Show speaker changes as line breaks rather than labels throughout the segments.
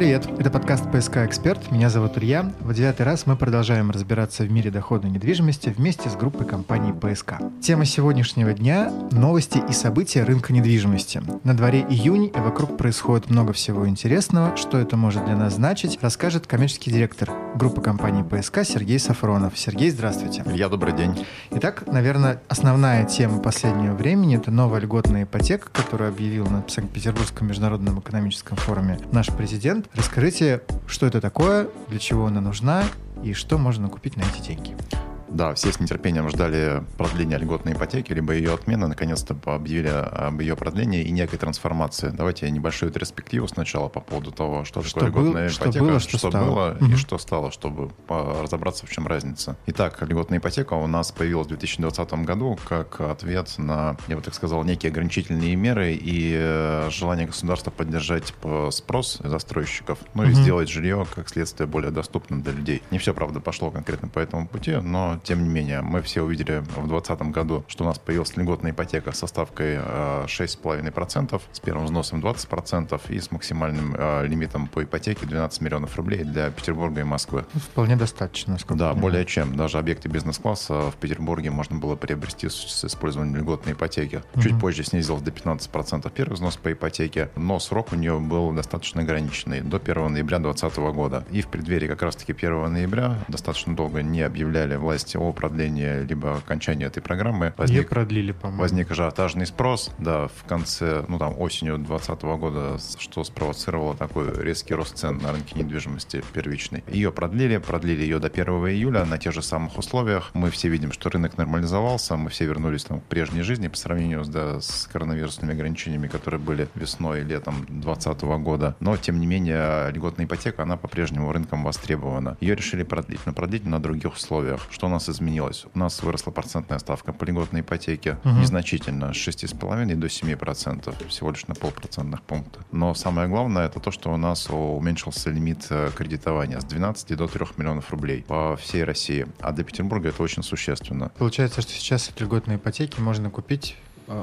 привет! Это подкаст «ПСК Эксперт». Меня зовут Илья. В девятый раз мы продолжаем разбираться в мире доходной недвижимости вместе с группой компаний «ПСК». Тема сегодняшнего дня – новости и события рынка недвижимости. На дворе июнь, и вокруг происходит много всего интересного. Что это может для нас значить, расскажет коммерческий директор группы компаний «ПСК» Сергей Сафронов. Сергей, здравствуйте.
Илья, добрый день.
Итак, наверное, основная тема последнего времени – это новая льготная ипотека, которую объявил на Санкт-Петербургском международном экономическом форуме наш президент. Расскажите, что это такое, для чего она нужна и что можно купить на эти деньги.
Да, все с нетерпением ждали продления льготной ипотеки, либо ее отмены. Наконец-то объявили об ее продлении и некой трансформации. Давайте небольшую ретроспективу сначала по поводу того, что, что такое льготная был, ипотека,
что было, что,
что
стало.
было
угу.
и что стало, чтобы разобраться, в чем разница. Итак, льготная ипотека у нас появилась в 2020 году как ответ на, я бы так сказал, некие ограничительные меры и э, желание государства поддержать спрос застройщиков, ну угу. и сделать жилье, как следствие, более доступным для людей. Не все, правда, пошло конкретно по этому пути, но тем не менее, мы все увидели в 2020 году, что у нас появилась льготная ипотека со ставкой 6,5%, э, с первым взносом 20% и с максимальным э, лимитом по ипотеке 12 миллионов рублей для Петербурга и Москвы.
Ну, вполне достаточно,
Да, более чем. Даже объекты бизнес-класса в Петербурге можно было приобрести с использованием льготной ипотеки. Угу. Чуть позже снизилось до 15% первый взнос по ипотеке, но срок у нее был достаточно ограниченный, до 1 ноября 2020 года. И в преддверии как раз-таки 1 ноября достаточно долго не объявляли власти о продления либо окончания этой программы.
Возник, Ее продлили, по-моему.
Возник ажиотажный спрос, да, в конце, ну там осенью 2020 года, что спровоцировало такой резкий рост цен на рынке недвижимости первичной. Ее продлили, продлили ее до 1 июля на тех же самых условиях. Мы все видим, что рынок нормализовался, мы все вернулись там, к прежней жизни по сравнению с, да, с коронавирусными ограничениями, которые были весной и летом 2020 года. Но, тем не менее, льготная ипотека, она по-прежнему рынком востребована. Ее решили продлить, но продлить на других условиях. Что у нас изменилось? У нас выросла процентная ставка по льготной ипотеке угу. незначительно, с 6,5 до 7%, всего лишь на полпроцентных пункта. Но самое главное, это то, что у нас уменьшился лимит э, кредитования с 12 до 3 миллионов рублей по всей России. А для Петербурга это очень существенно.
Получается, что сейчас от льготной ипотеки можно купить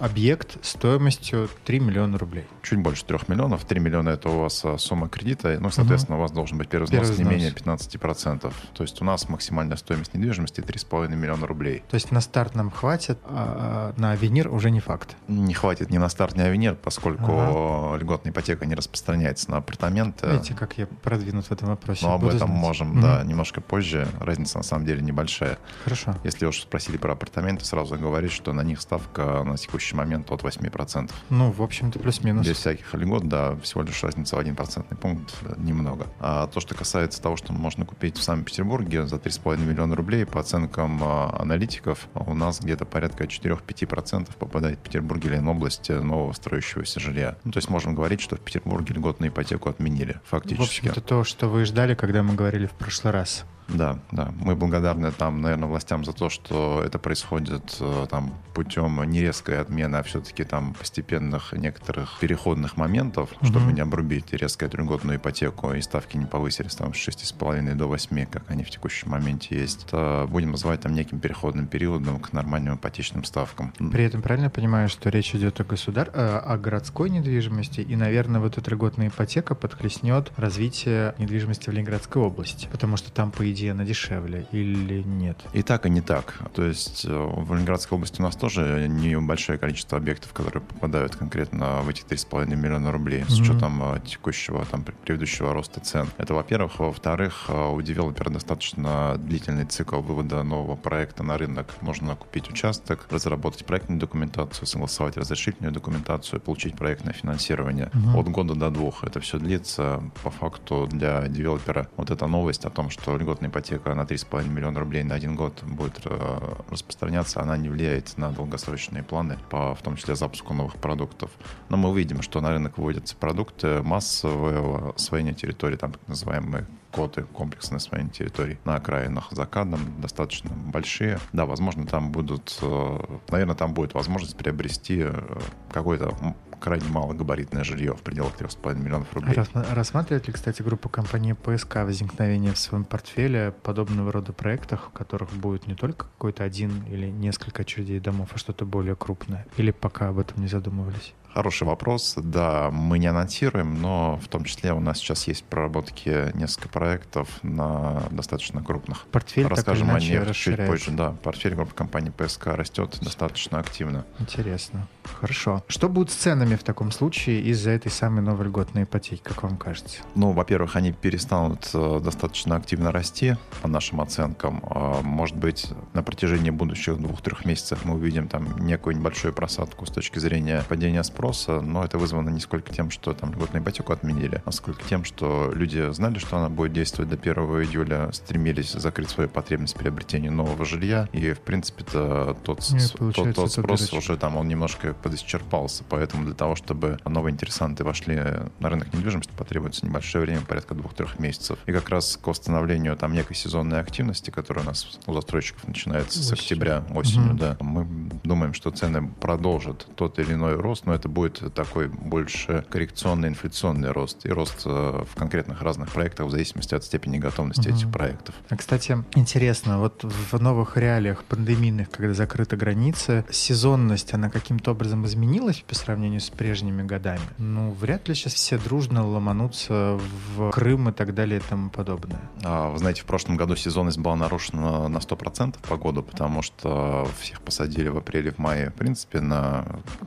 объект стоимостью 3 миллиона рублей.
Чуть больше 3 миллионов. 3 миллиона — это у вас э, сумма кредита. Ну, соответственно, угу. у вас должен быть первый взнос не менее 15%. То есть у нас максимальная стоимость недвижимости 3,5 миллиона рублей.
То есть на старт нам хватит, а на авенир уже не факт?
Не хватит ни на старт, ни авенир, поскольку ага. льготная ипотека не распространяется на апартаменты.
Видите, как я продвинут в этом вопросе.
Но об этом знать. можем, угу. да, немножко позже. Разница на самом деле небольшая.
Хорошо.
Если уж спросили про апартаменты, сразу говорить, что на них ставка на текущий момент от 8%.
Ну, в общем-то, плюс-минус.
Без всяких льгот, да, всего лишь разница в один процентный пункт, немного. А то, что касается того, что можно купить в Санкт-Петербурге за 3,5 миллиона рублей, по оценкам а, аналитиков, у нас где-то порядка 4-5% попадает в Петербург или область нового строящегося жилья. Ну, то есть можем говорить, что в Петербурге льготную ипотеку отменили, фактически.
В общем-то, то, что вы ждали, когда мы говорили в прошлый раз.
Да, да. Мы благодарны там, наверное, властям за то, что это происходит э, там путем не резкой отмены, а все-таки там постепенных некоторых переходных моментов, mm-hmm. чтобы не обрубить резко эту льготную ипотеку и ставки не повысились там с 6,5 до 8, как они в текущем моменте есть. То будем называть там неким переходным периодом к нормальным ипотечным ставкам.
При этом правильно понимаю, что речь идет о государ... Э, о городской недвижимости, и, наверное, вот эта льготная ипотека подхлестнет развитие недвижимости в Ленинградской области, потому что там, по идее, где она дешевле или нет?
И так, и не так. То есть э, в Ленинградской области у нас тоже небольшое количество объектов, которые попадают конкретно в эти 3,5 миллиона рублей с учетом mm-hmm. текущего, там, предыдущего роста цен. Это, во-первых. Во-вторых, э, у девелопера достаточно длительный цикл вывода нового проекта на рынок. Можно купить участок, разработать проектную документацию, согласовать разрешительную документацию, получить проектное финансирование. Mm-hmm. От года до двух. Это все длится. По факту для девелопера вот эта новость о том, что льготный ипотека на 3,5 миллиона рублей на один год будет э, распространяться, она не влияет на долгосрочные планы, по, в том числе запуску новых продуктов. Но мы увидим, что на рынок выводятся продукты массового освоения территории, там так называемые коты, комплексное освоение территорий на окраинах за кадром достаточно большие. Да, возможно, там будут, э, наверное, там будет возможность приобрести э, какой-то крайне малогабаритное жилье в пределах 3,5 миллионов рублей.
Рассматривает ли, кстати, группа компании ПСК возникновение в своем портфеле подобного рода проектов, в которых будет не только какой-то один или несколько очередей домов, а что-то более крупное? Или пока об этом не задумывались?
Хороший вопрос. Да, мы не анонсируем, но в том числе у нас сейчас есть проработки несколько проектов на достаточно крупных.
Портфель
Расскажем о них чуть позже. Да, портфель группы компании ПСК растет достаточно активно.
Интересно. Хорошо. Что будет с ценами в таком случае из-за этой самой новой льготной ипотеки, как вам кажется?
Ну, во-первых, они перестанут э, достаточно активно расти, по нашим оценкам. А, может быть, на протяжении будущих двух-трех месяцев мы увидим там некую небольшую просадку с точки зрения падения спроса, спроса, но это вызвано не сколько тем, что там льготную ипотеку отменили, а сколько тем, что люди знали, что она будет действовать до 1 июля, стремились закрыть свою потребность приобретения нового жилья, и, в принципе-то, тот, тот, тот спрос уже там, он немножко подисчерпался, поэтому для того, чтобы новые интересанты вошли на рынок недвижимости, потребуется небольшое время, порядка двух-трех месяцев. И как раз к восстановлению там некой сезонной активности, которая у нас у застройщиков начинается Осень. с октября, осенью, угу. да, мы думаем, что цены продолжат тот или иной рост, но это будет такой больше коррекционный инфляционный рост и рост э, в конкретных разных проектах в зависимости от степени готовности угу. этих проектов.
А, кстати, интересно, вот в новых реалиях пандемийных, когда закрыты границы, сезонность, она каким-то образом изменилась по сравнению с прежними годами? Ну, вряд ли сейчас все дружно ломанутся в Крым и так далее и тому подобное.
А, вы знаете, в прошлом году сезонность была нарушена на 100% по году, потому что всех посадили в апреле, в мае, в принципе, на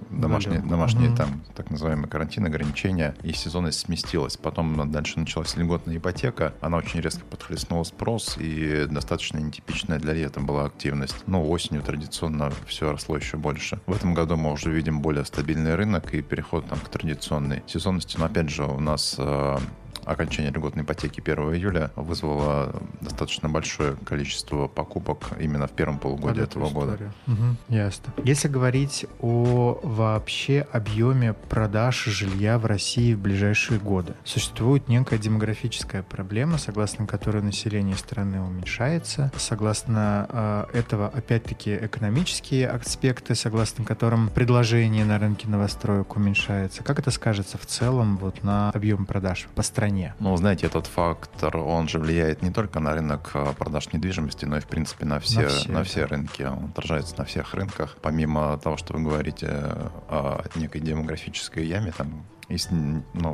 домашние, домашние домашние mm-hmm. там так называемые карантин, ограничения, и сезонность сместилась. Потом дальше началась льготная ипотека, она очень резко подхлестнула спрос, и достаточно нетипичная для лета была активность. Но осенью традиционно все росло еще больше. В этом году мы уже видим более стабильный рынок и переход там, к традиционной сезонности. Но опять же, у нас э, окончание льготной ипотеки 1 июля вызвало достаточно большое количество покупок именно в первом полугодии Под этого года.
Угу, ясно. Если говорить о вообще объеме продаж жилья в России в ближайшие годы, существует некая демографическая проблема, согласно которой население страны уменьшается, согласно э, этого опять-таки экономические аспекты, согласно которым предложение на рынке новостроек уменьшается. Как это скажется в целом вот на объем продаж по стране? Стране.
Ну, знаете, этот фактор, он же влияет не только на рынок а, продаж недвижимости, но и, в принципе, на все, на все, на все рынки. Он отражается на всех рынках. Помимо того, что вы говорите о некой демографической яме, там есть ну,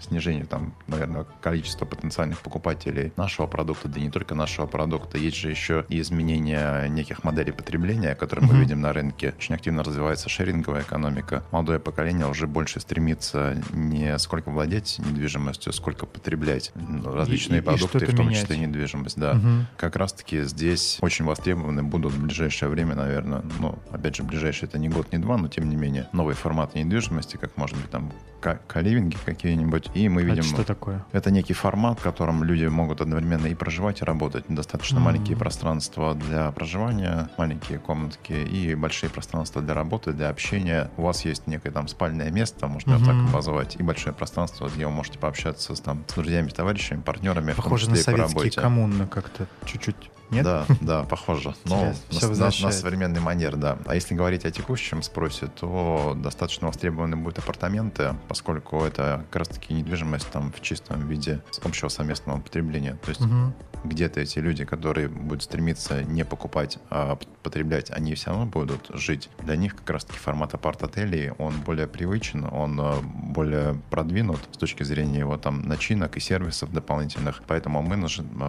снижению, там, наверное, количества потенциальных покупателей нашего продукта, да и не только нашего продукта. Есть же еще и изменения неких моделей потребления, которые мы видим на рынке. Очень активно развивается шеринговая экономика. Молодое поколение уже больше стремится не сколько владеть недвижимостью, сколько потреблять различные и, продукты, и в том менять. числе недвижимость. Да. Угу. Как раз-таки здесь очень востребованы будут в ближайшее время, наверное, ну, опять же, ближайшее это не год, не два, но тем не менее, новые форматы недвижимости, как может быть там каливинги какие-нибудь, и мы видим... Это
что такое?
Это некий формат, в котором люди могут одновременно и проживать, и работать. Достаточно mm-hmm. маленькие пространства для проживания, маленькие комнатки и большие пространства для работы, для общения. У вас есть некое там спальное место, можно mm-hmm. так обозвать, и большое пространство, где вы можете пообщаться с, там, с друзьями, товарищами, партнерами.
Похоже на советские коммуны как-то чуть-чуть нет?
Да, да, похоже. Но на, на, на современный манер, да. А если говорить о текущем спросе, то достаточно востребованы будут апартаменты, поскольку это как раз-таки недвижимость там в чистом виде с общего совместного потребления. То есть угу. где-то эти люди, которые будут стремиться не покупать, а потреблять, они все равно будут жить. Для них как раз-таки формат апарт-отелей, он более привычен, он э, более продвинут с точки зрения его там начинок и сервисов дополнительных. Поэтому мы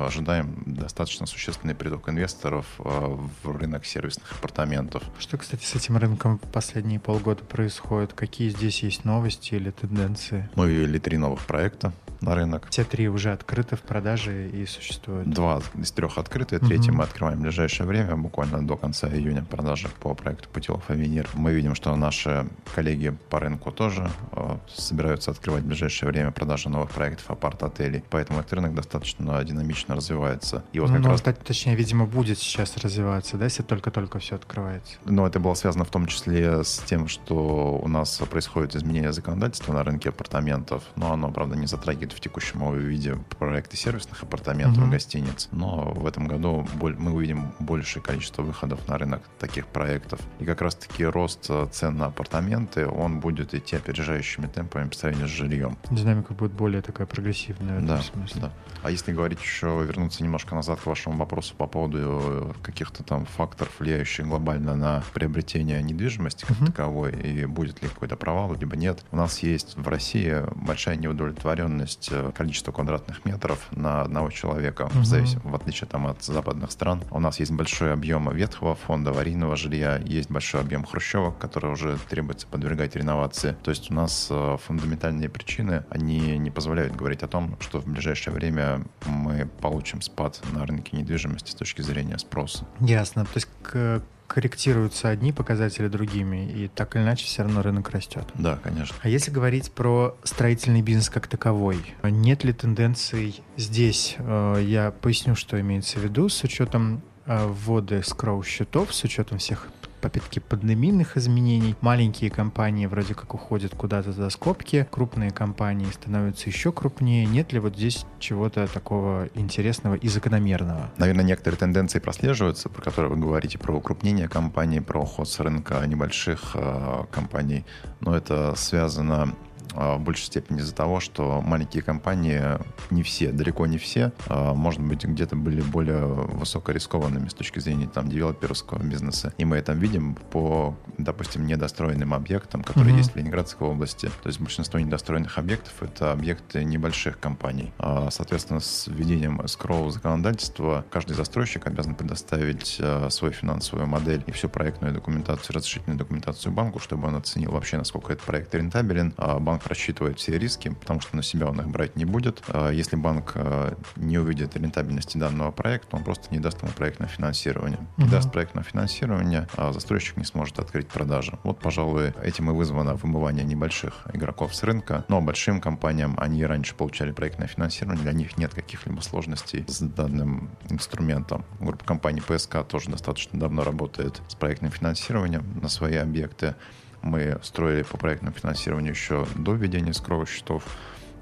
ожидаем достаточно существенный сильный приток инвесторов э, в рынок сервисных апартаментов.
Что, кстати, с этим рынком в последние полгода происходит? Какие здесь есть новости или тенденции?
Мы ввели три новых проекта на рынок.
Все три уже открыты в продаже и существуют?
Два из трех открыты, третий угу. мы открываем в ближайшее время, буквально до конца июня продажи по проекту Путилов Авенир. Мы видим, что наши коллеги по рынку тоже э, собираются открывать в ближайшее время продажи новых проектов апарт-отелей, поэтому этот рынок достаточно динамично развивается.
И вот как ну, раз... точнее, видимо, будет сейчас развиваться, да, если только-только все открывается?
Но это было связано в том числе с тем, что у нас происходит изменение законодательства на рынке апартаментов, но оно, правда, не затрагивает в текущем виде проекты сервисных апартаментов, угу. гостиниц, но в этом году мы увидим большее количество выходов на рынок таких проектов. И как раз-таки рост э, цен на апартаменты, он будет идти опережающими темпами по сравнению с жильем.
Динамика будет более такая прогрессивная в
да,
этом смысле.
Да. А если говорить еще, вернуться немножко назад к вашему вопросу по поводу э, каких-то там факторов, влияющих глобально на приобретение недвижимости как uh-huh. таковой, и будет ли какой-то провал, либо нет. У нас есть в России большая неудовлетворенность э, количества квадратных метров на одного человека, uh-huh. в, завис... в отличие там, от западных стран. У нас есть большой объем ветхого фонда, аварийного жилья, есть большой объем хрущевок, которые уже требуется подвергать реновации. То есть у нас э, фундаментальные причины, они не позволяют говорить о том, что в ближайшее время мы получим спад на рынке недвижимости с точки зрения спроса.
Ясно. То есть к корректируются одни показатели другими, и так или иначе все равно рынок растет.
Да, конечно.
А если говорить про строительный бизнес как таковой, нет ли тенденций здесь? Э, я поясню, что имеется в виду с учетом э, ввода скроу счетов, с учетом всех попытки подноминных изменений. Маленькие компании вроде как уходят куда-то за скобки, крупные компании становятся еще крупнее. Нет ли вот здесь чего-то такого интересного и закономерного?
Наверное, некоторые тенденции прослеживаются, про которые вы говорите, про укрупнение компаний, про уход с рынка небольших э, компаний, но это связано в большей степени из-за того, что маленькие компании, не все, далеко не все, а, может быть, где-то были более высокорискованными с точки зрения там девелоперского бизнеса. И мы это видим по, допустим, недостроенным объектам, которые mm-hmm. есть в Ленинградской области. То есть большинство недостроенных объектов — это объекты небольших компаний. А, соответственно, с введением скроу законодательства каждый застройщик обязан предоставить свою финансовую модель и всю проектную документацию, разрешительную документацию банку, чтобы он оценил вообще, насколько этот проект рентабелен. Банк банк рассчитывает все риски, потому что на себя он их брать не будет. А если банк а, не увидит рентабельности данного проекта, он просто не даст ему проектное финансирование. Не угу. даст проектное финансирование, а застройщик не сможет открыть продажи. Вот, пожалуй, этим и вызвано вымывание небольших игроков с рынка. Но большим компаниям они раньше получали проектное финансирование, для них нет каких-либо сложностей с данным инструментом. Группа компаний ПСК тоже достаточно давно работает с проектным финансированием на свои объекты мы строили по проектному финансированию еще до введения скровых счетов.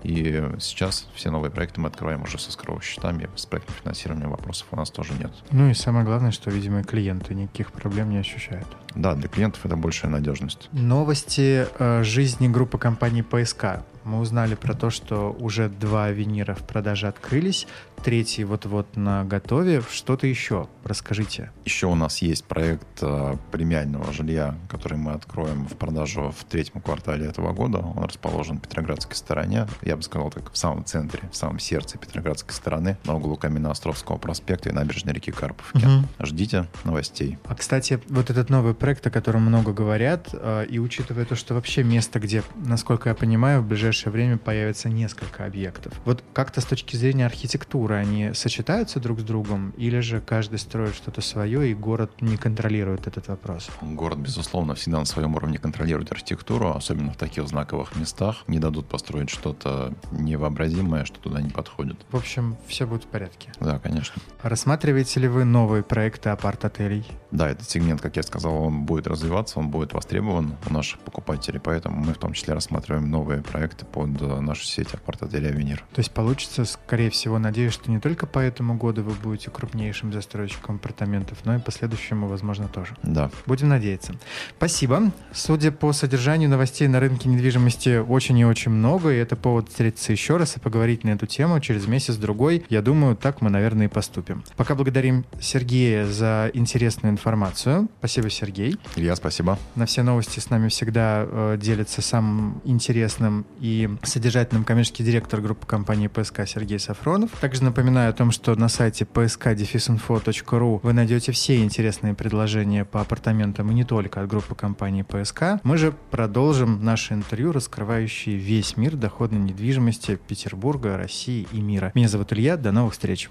И сейчас все новые проекты мы открываем уже со скровыми счетами, с проектным финансированием вопросов у нас тоже нет.
Ну и самое главное, что, видимо, клиенты никаких проблем не ощущают.
Да, для клиентов это большая надежность.
Новости э, жизни группы компаний ПСК. Мы узнали про то, что уже два винира в продаже открылись третий вот-вот на готове. Что-то еще? Расскажите.
Еще у нас есть проект э, премиального жилья, который мы откроем в продажу в третьем квартале этого года. Он расположен в Петроградской стороне. Я бы сказал, так в самом центре, в самом сердце Петроградской стороны, на углу Каменноостровского проспекта и набережной реки Карповки. Угу. Ждите новостей.
А, кстати, вот этот новый проект, о котором много говорят, э, и учитывая то, что вообще место, где, насколько я понимаю, в ближайшее время появится несколько объектов. Вот как-то с точки зрения архитектуры архитектуры, они сочетаются друг с другом, или же каждый строит что-то свое, и город не контролирует этот вопрос?
Город, безусловно, всегда на своем уровне контролирует архитектуру, особенно в таких знаковых местах. Не дадут построить что-то невообразимое, что туда не подходит.
В общем, все будет в порядке.
Да, конечно.
Рассматриваете ли вы новые проекты апарт-отелей?
Да, этот сегмент, как я сказал, он будет развиваться, он будет востребован у наших покупателей, поэтому мы в том числе рассматриваем новые проекты под нашу сеть апарт-отелей «Авенир».
То есть получится, скорее всего, надеюсь, что не только по этому году вы будете крупнейшим застройщиком апартаментов, но и по следующему, возможно, тоже.
Да.
Будем надеяться. Спасибо. Судя по содержанию новостей на рынке недвижимости очень и очень много, и это повод встретиться еще раз и поговорить на эту тему через месяц-другой. Я думаю, так мы, наверное, и поступим. Пока благодарим Сергея за интересную информацию. Спасибо, Сергей.
Илья, спасибо.
На все новости с нами всегда э, делится самым интересным и содержательным коммерческий директор группы компании ПСК Сергей Сафронов. Также напоминаю о том, что на сайте psk-info.ru вы найдете все интересные предложения по апартаментам и не только от группы компании ПСК. Мы же продолжим наше интервью, раскрывающее весь мир доходной недвижимости Петербурга, России и мира. Меня зовут Илья, до новых встреч.